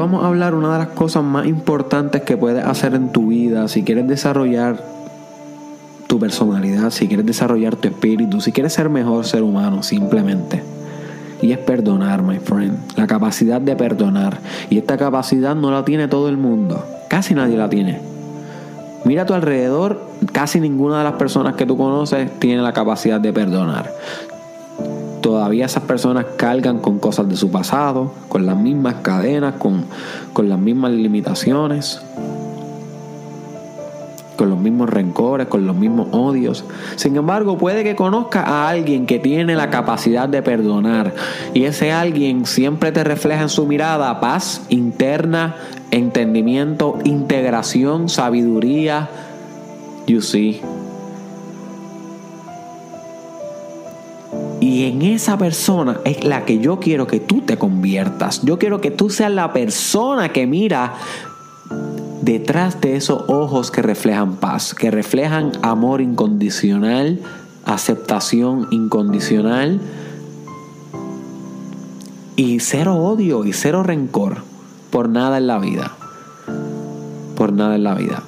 Vamos a hablar una de las cosas más importantes que puedes hacer en tu vida si quieres desarrollar tu personalidad, si quieres desarrollar tu espíritu, si quieres ser mejor ser humano simplemente. Y es perdonar, my friend. La capacidad de perdonar. Y esta capacidad no la tiene todo el mundo. Casi nadie la tiene. Mira a tu alrededor, casi ninguna de las personas que tú conoces tiene la capacidad de perdonar. Todavía esas personas cargan con cosas de su pasado, con las mismas cadenas, con, con las mismas limitaciones, con los mismos rencores, con los mismos odios. Sin embargo, puede que conozca a alguien que tiene la capacidad de perdonar y ese alguien siempre te refleja en su mirada paz interna, entendimiento, integración, sabiduría. You see. Y en esa persona es la que yo quiero que tú te conviertas. Yo quiero que tú seas la persona que mira detrás de esos ojos que reflejan paz, que reflejan amor incondicional, aceptación incondicional y cero odio y cero rencor por nada en la vida. Por nada en la vida.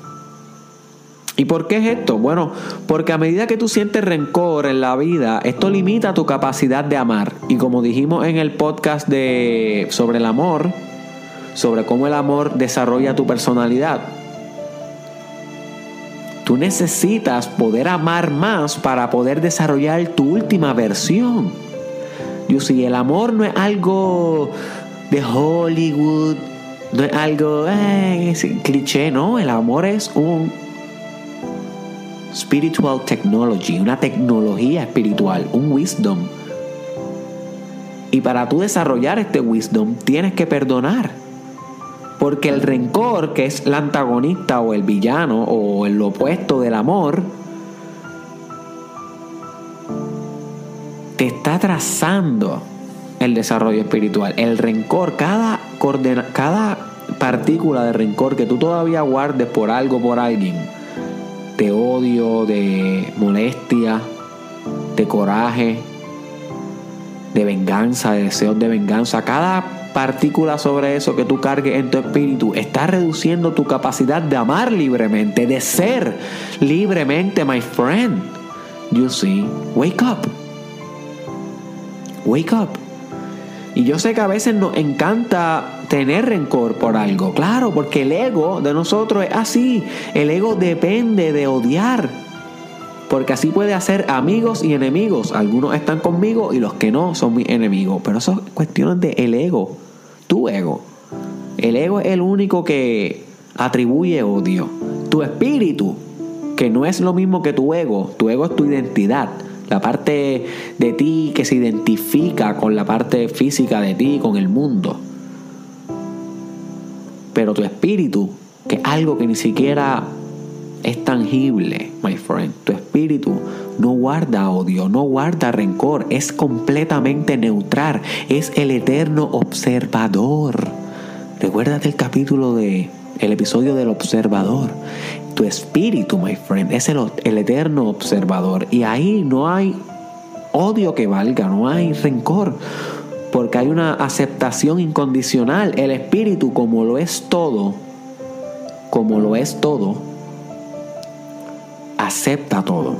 ¿Y por qué es esto? Bueno, porque a medida que tú sientes rencor en la vida, esto limita tu capacidad de amar. Y como dijimos en el podcast de sobre el amor, sobre cómo el amor desarrolla tu personalidad. Tú necesitas poder amar más para poder desarrollar tu última versión. Yo si el amor no es algo de Hollywood, no es algo eh, cliché, no, el amor es un spiritual technology, una tecnología espiritual, un wisdom. Y para tú desarrollar este wisdom tienes que perdonar. Porque el rencor, que es el antagonista o el villano o el opuesto del amor, te está trazando el desarrollo espiritual. El rencor, cada, cada partícula de rencor que tú todavía guardes por algo, por alguien, de odio, de molestia, de coraje, de venganza, de deseos de venganza, cada partícula sobre eso que tú cargues en tu espíritu está reduciendo tu capacidad de amar libremente, de ser libremente, my friend. You see, wake up. Wake up. Y yo sé que a veces nos encanta tener rencor por algo, claro, porque el ego de nosotros es así. El ego depende de odiar. Porque así puede hacer amigos y enemigos. Algunos están conmigo y los que no son mis enemigos. Pero eso es cuestión de el ego tu ego. El ego es el único que atribuye odio. Tu espíritu, que no es lo mismo que tu ego, tu ego es tu identidad, la parte de ti que se identifica con la parte física de ti, con el mundo. Pero tu espíritu, que es algo que ni siquiera es tangible, my friend. Tu espíritu no guarda odio, no guarda rencor, es completamente neutral, es el eterno observador. Recuérdate el capítulo de el episodio del observador. Tu espíritu, my friend, es el, el eterno observador y ahí no hay odio que valga, no hay rencor, porque hay una aceptación incondicional. El espíritu, como lo es todo, como lo es todo, acepta todo.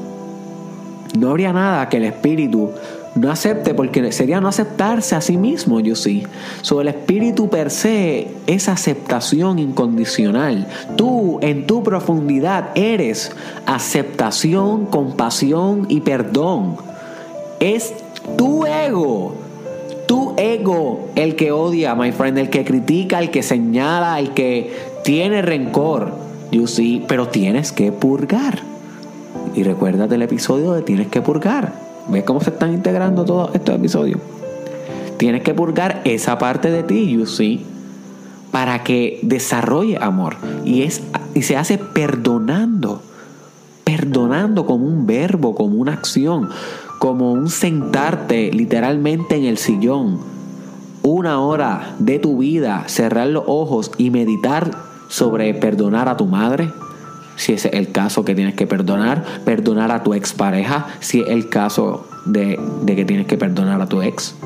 No habría nada que el espíritu no acepte porque sería no aceptarse a sí mismo, yo sí. Sobre el espíritu per se es aceptación incondicional. Tú en tu profundidad eres aceptación, compasión y perdón. Es tu ego, tu ego el que odia, my friend, el que critica, el que señala, el que tiene rencor. You see, pero tienes que purgar. Y recuérdate el episodio de tienes que purgar. ¿Ves cómo se están integrando todos estos episodios? Tienes que purgar esa parte de ti, you see, para que desarrolle amor. Y, es, y se hace perdonando. Perdonando como un verbo, como una acción, como un sentarte literalmente en el sillón. Una hora de tu vida, cerrar los ojos y meditar sobre perdonar a tu madre, si es el caso que tienes que perdonar, perdonar a tu expareja, si es el caso de, que tienes que perdonar a tu ex,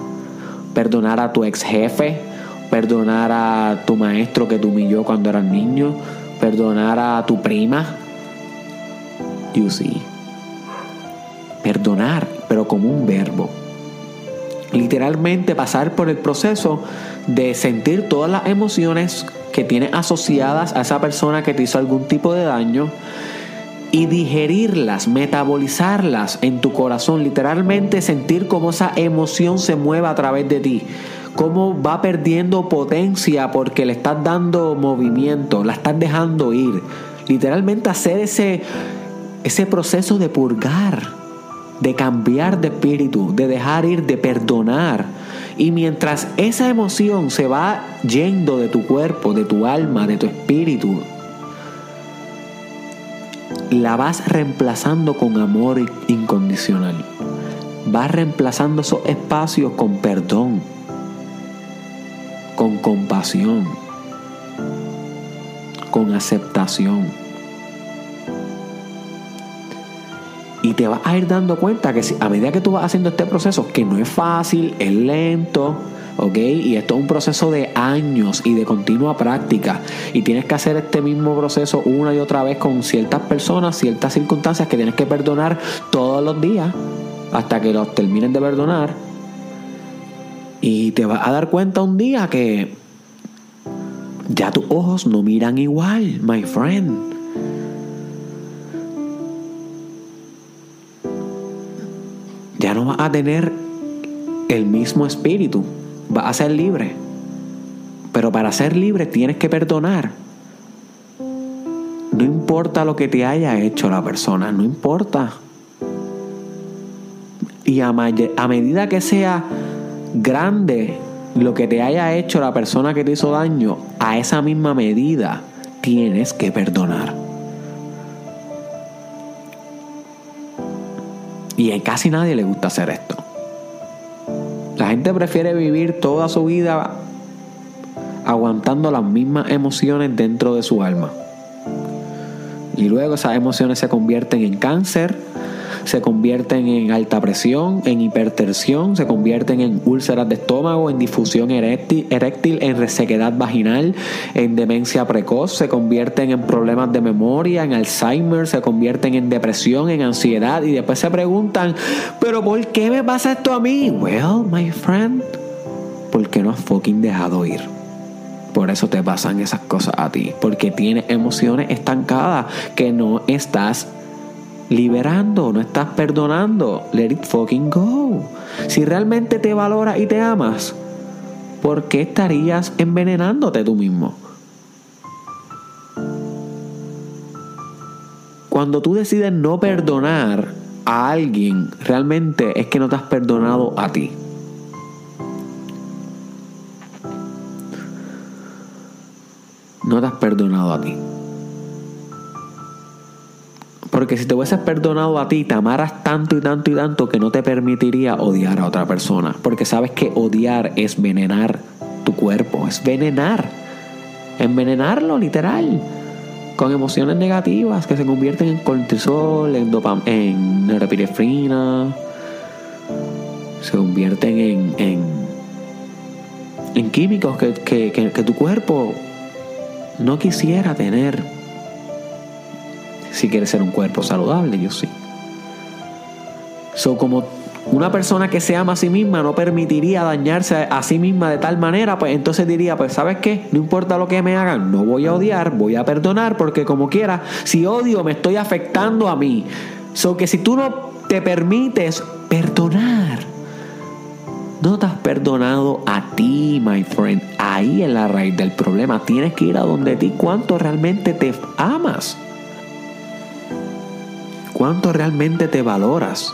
perdonar a tu ex jefe perdonar a tu maestro que te humilló cuando eras niño, perdonar a tu prima. You see. Perdonar, pero como un verbo. Literalmente pasar por el proceso de sentir todas las emociones que tienes asociadas a esa persona que te hizo algún tipo de daño y digerirlas, metabolizarlas en tu corazón, literalmente sentir cómo esa emoción se mueve a través de ti, cómo va perdiendo potencia porque le estás dando movimiento, la estás dejando ir. Literalmente hacer ese, ese proceso de purgar, de cambiar de espíritu, de dejar ir, de perdonar. Y mientras esa emoción se va yendo de tu cuerpo, de tu alma, de tu espíritu, la vas reemplazando con amor incondicional. Vas reemplazando esos espacios con perdón, con compasión, con aceptación. Y te vas a ir dando cuenta que a medida que tú vas haciendo este proceso, que no es fácil, es lento, ¿ok? Y esto es un proceso de años y de continua práctica. Y tienes que hacer este mismo proceso una y otra vez con ciertas personas, ciertas circunstancias que tienes que perdonar todos los días hasta que los termines de perdonar. Y te vas a dar cuenta un día que ya tus ojos no miran igual, my friend. Ya no vas a tener el mismo espíritu vas a ser libre. Pero para ser libre tienes que perdonar. No importa lo que te haya hecho la persona, no importa. Y a, a, medida que sea grande lo que te haya hecho la persona que te hizo daño, a esa misma medida tienes que perdonar. Y a casi nadie le gusta hacer esto. La gente prefiere vivir toda su vida aguantando las mismas emociones dentro de su alma. Y luego esas emociones se convierten en cáncer, se convierten en alta presión, en hipertensión, se convierten en úlceras de estómago, en difusión eréctil, en resequedad vaginal, en demencia precoz, se convierten en problemas de memoria, en Alzheimer, se convierten en depresión, en ansiedad y después se preguntan, pero ¿por qué me pasa esto a mí? Well, my friend, porque no has fucking dejado ir. Por eso te pasan esas cosas a ti. Porque tienes emociones estancadas que no estás liberando, no estás perdonando. Let it fucking go. Si realmente te valoras y te amas, ¿por qué estarías envenenándote tú mismo? Cuando tú decides no perdonar a alguien, realmente es que no te has perdonado a ti. No te has perdonado a ti. Porque si te hubieses perdonado a ti, te amaras tanto y tanto y tanto que no te permitiría odiar a otra persona. Porque sabes que odiar es venenar tu cuerpo, es venenar. Envenenarlo literal. Con emociones negativas que se convierten en cortisol, en dopamina, en norepinefrina. Se convierten en, en, en químicos que, que, que tu cuerpo no quisiera tener si quieres ser un cuerpo saludable, yo sí. So, como una persona que se ama a sí misma no permitiría dañarse a sí misma de tal manera, pues entonces diría, pues sabes qué, no importa lo que me hagan, no voy a odiar, voy a perdonar, porque como quiera, si odio me estoy afectando a mí. So que si tú no te permites perdonar, no te has perdonado a ti, my friend. Ahí es la raíz del problema. Tienes que ir a donde ti cuánto realmente te amas cuánto realmente te valoras.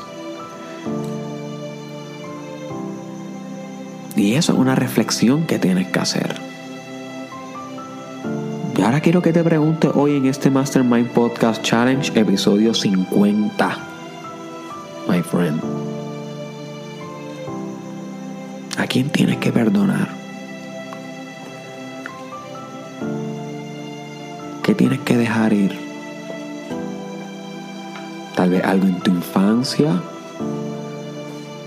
Y eso es una reflexión que tienes que hacer. Y ahora quiero que te pregunte hoy en este Mastermind Podcast Challenge, episodio 50. My friend. ¿A quién tienes que perdonar? ¿Qué tienes que dejar ir? tal vez algo en tu infancia,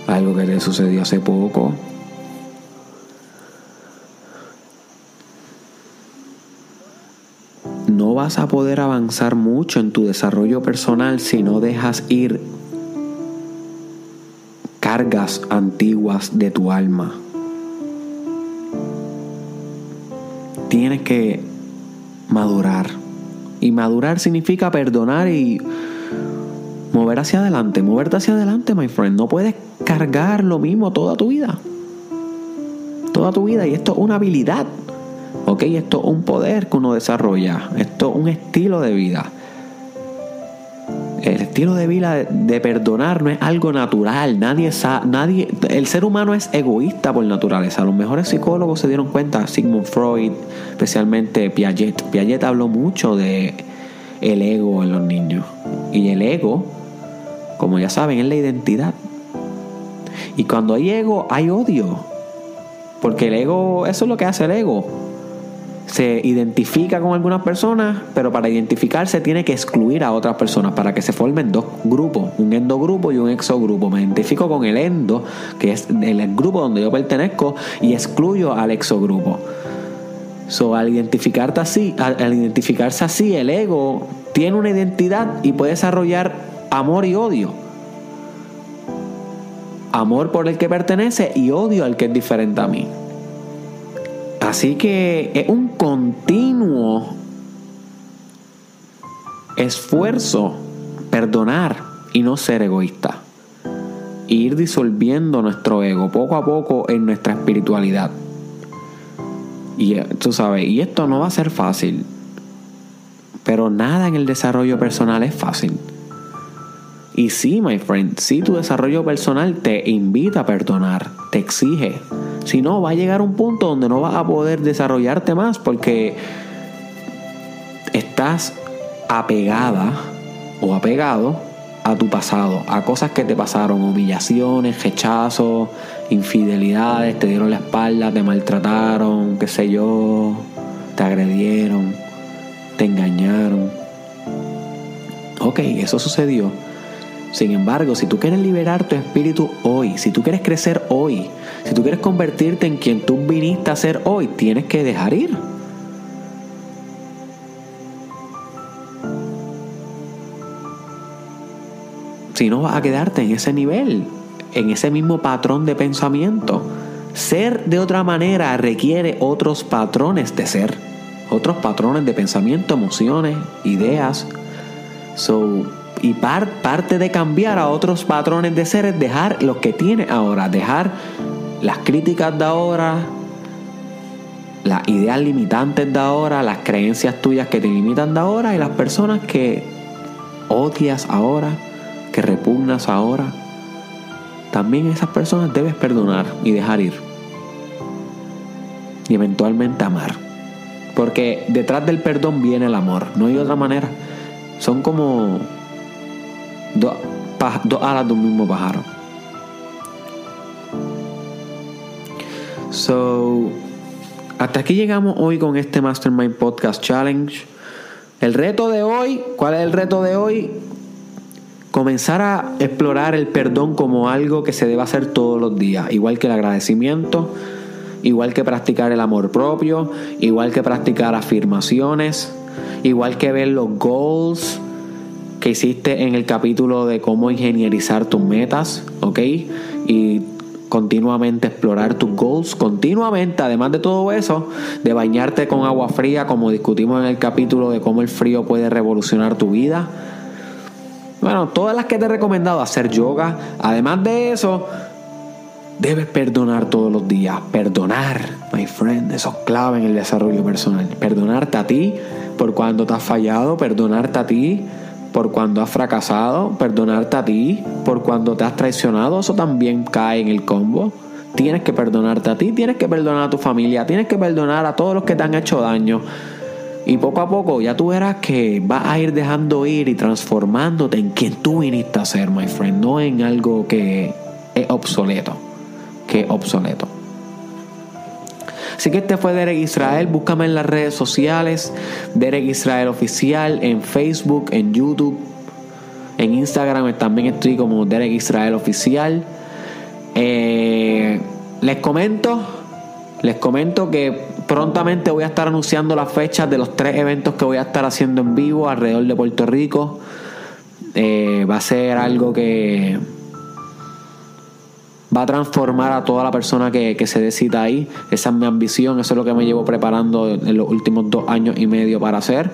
algo que te sucedió hace poco. No vas a poder avanzar mucho en tu desarrollo personal si no dejas ir cargas antiguas de tu alma. Tienes que madurar. Y madurar significa perdonar y mover hacia adelante. Moverte hacia adelante, my friend. No puedes cargar lo mismo toda tu vida. Toda tu vida. Y esto es una habilidad. Ok, esto es un poder que uno desarrolla. Esto es un estilo de vida. El estilo de vida de, perdonar no es algo natural. Nadie sabe, nadie, el ser humano es egoísta por naturaleza. Los mejores psicólogos se dieron cuenta, Sigmund Freud, especialmente Piaget. Piaget habló mucho de el ego en los niños. Y el ego, como ya saben, es la identidad. Y cuando hay ego, hay odio. Porque el ego, eso es lo que hace el ego se identifica con algunas personas, pero para identificarse tiene que excluir a otras personas para que se formen dos grupos, un endogrupo y un exogrupo. Me identifico con el endo, que es el grupo donde yo pertenezco, y excluyo al exogrupo. So, al, identificarte así, al identificarse así, el ego tiene una identidad y puede desarrollar amor y odio. Amor por el que pertenece y odio al que es diferente a mí. Así que es un continuo esfuerzo perdonar y no ser egoísta. ir disolviendo nuestro ego poco a poco en nuestra espiritualidad. Y eh, tú sabes, y esto no va a ser fácil. Pero nada en el desarrollo personal es fácil. Y sí, my friend, sí tu desarrollo personal te invita a perdonar, te exige si no, va a llegar un punto donde no vas a poder desarrollarte más porque estás apegada o apegado a tu pasado, a cosas que te pasaron, humillaciones, rechazos, infidelidades, te dieron la espalda, te maltrataron, qué sé yo, te agredieron, te engañaron. Ok, eso sucedió. Sin embargo, si tú quieres liberar tu espíritu hoy, si tú quieres crecer hoy, si tú quieres convertirte en quien tú viniste a ser hoy, tienes que dejar ir. Si no vas a quedarte en ese nivel, en ese mismo patrón de pensamiento. Ser de otra manera requiere otros patrones de ser, otros patrones de pensamiento, emociones, ideas. So, y parte de cambiar a otros patrones de ser es dejar lo que tiene ahora, dejar las críticas de ahora, las ideas limitantes de ahora, las creencias tuyas que te limitan de ahora y las personas que odias ahora, que repugnas ahora. También esas personas debes perdonar y dejar ir. Y eventualmente amar. Porque detrás del perdón viene el amor. No hay otra manera. Son como dos, alas de un mismo pájaro. So, hasta aquí llegamos hoy con este Mastermind Podcast Challenge. El reto de hoy, ¿cuál es el reto de hoy? Comenzar a explorar el perdón como algo que se debe hacer todos los días, igual que el agradecimiento, igual que practicar el amor propio, igual que practicar afirmaciones, igual que ver los goals, que hiciste en el capítulo de cómo ingenierizar tus metas, ¿ok? Y continuamente explorar tus goals, continuamente, además de todo eso, de bañarte con agua fría, como discutimos en el capítulo de cómo el frío puede revolucionar tu vida. Bueno, todas las que te he recomendado, hacer yoga, además de eso, debes perdonar todos los días. Perdonar, my friend, eso es clave en el desarrollo personal. Perdonarte a ti por cuando te has fallado, perdonarte a ti por cuando has fracasado, perdonarte a ti por cuando te has traicionado, eso también cae en el combo. Tienes que perdonarte a ti, tienes que perdonar a tu familia, tienes que perdonar a todos los que te han hecho daño. Y poco a poco ya tú verás que vas a ir dejando ir y transformándote en quien tú viniste a ser, my friend, no en algo que es obsoleto, que es obsoleto. Así que este fue Derek Israel. Búscame en las redes sociales. Derek Israel Oficial. En Facebook, en YouTube. En Instagram también estoy como Derek Israel Oficial. Eh, les comento. Les comento que prontamente voy a estar anunciando las fechas de los tres eventos que voy a estar haciendo en vivo alrededor de Puerto Rico. Eh, va a ser algo que va a transformar a toda la persona que, se decida ahí. Esa es mi ambición, eso es lo que me llevo preparando en los últimos dos años y medio para hacer.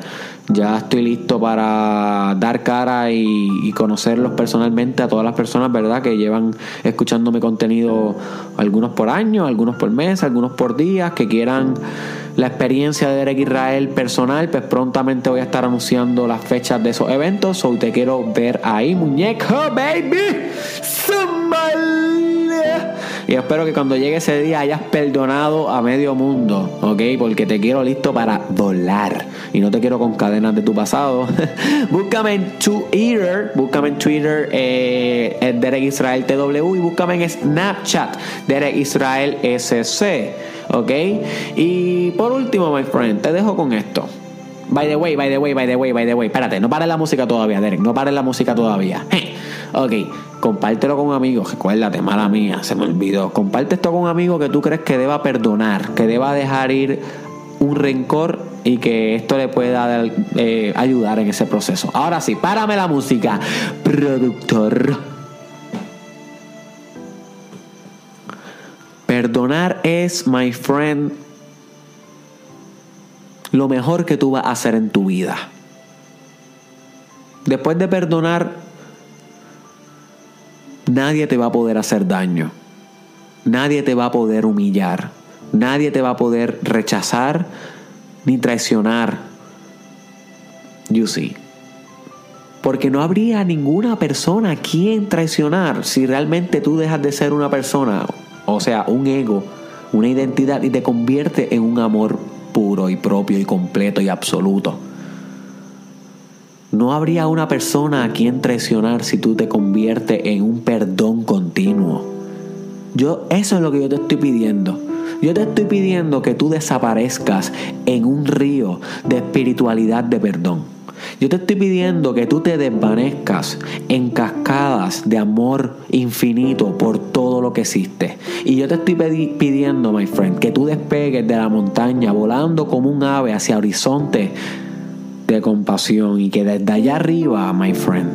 Ya estoy listo para dar cara y, conocerlos personalmente a todas las personas, ¿verdad? Que llevan escuchando mi contenido, algunos por año, algunos por mes, algunos por días, que quieran la experiencia de Derek Israel personal, pues prontamente voy a estar anunciando las fechas de esos eventos. O te quiero ver ahí, muñeco, baby. Y espero que cuando llegue ese día hayas perdonado a medio mundo, ¿ok? Porque te quiero listo para volar. Y no te quiero con cadenas de tu pasado. búscame en Twitter, búscame en Twitter, eh, Derek Israel TW y búscame en Snapchat, Derek Israel SC, ¿ok? Y por último, my friend, te dejo con esto. By the way, by the way, by the way, by the way. Espérate, no pares la música todavía, Derek. No pares la música todavía. ok, compártelo con un amigo. Recuérdate, mala mía, se me olvidó. Comparte esto con un amigo que tú crees que deba perdonar, que deba dejar ir un rencor y que esto le pueda eh, ayudar en ese proceso. Ahora sí, párame la música, productor. Perdonar es, my friend, lo mejor que tú vas a hacer en tu vida. Después de perdonar, nadie te va a poder hacer daño. Nadie te va a poder humillar. Nadie te va a poder rechazar ni traicionar. You see. Porque no habría ninguna persona a quien traicionar si realmente tú dejas de ser una persona, o sea, un ego, una identidad y te convierte en un amor puro y propio y completo y absoluto. No habría una persona a quien traicionar si tú te conviertes en un perdón continuo. Yo, eso es lo que yo te estoy pidiendo. Yo te estoy pidiendo que tú desaparezcas en un río de espiritualidad de perdón. Yo te estoy pidiendo que tú te desvanezcas en cascadas de amor infinito por todo lo que existe. Y yo te estoy pidiendo, my friend, que tú despegues de la montaña volando como un ave hacia horizonte de compasión y que desde allá arriba, my friend,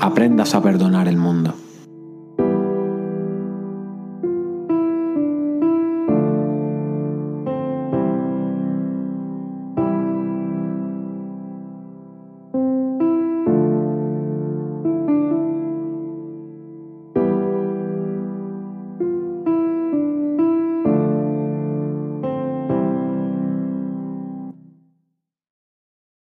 aprendas a perdonar el mundo.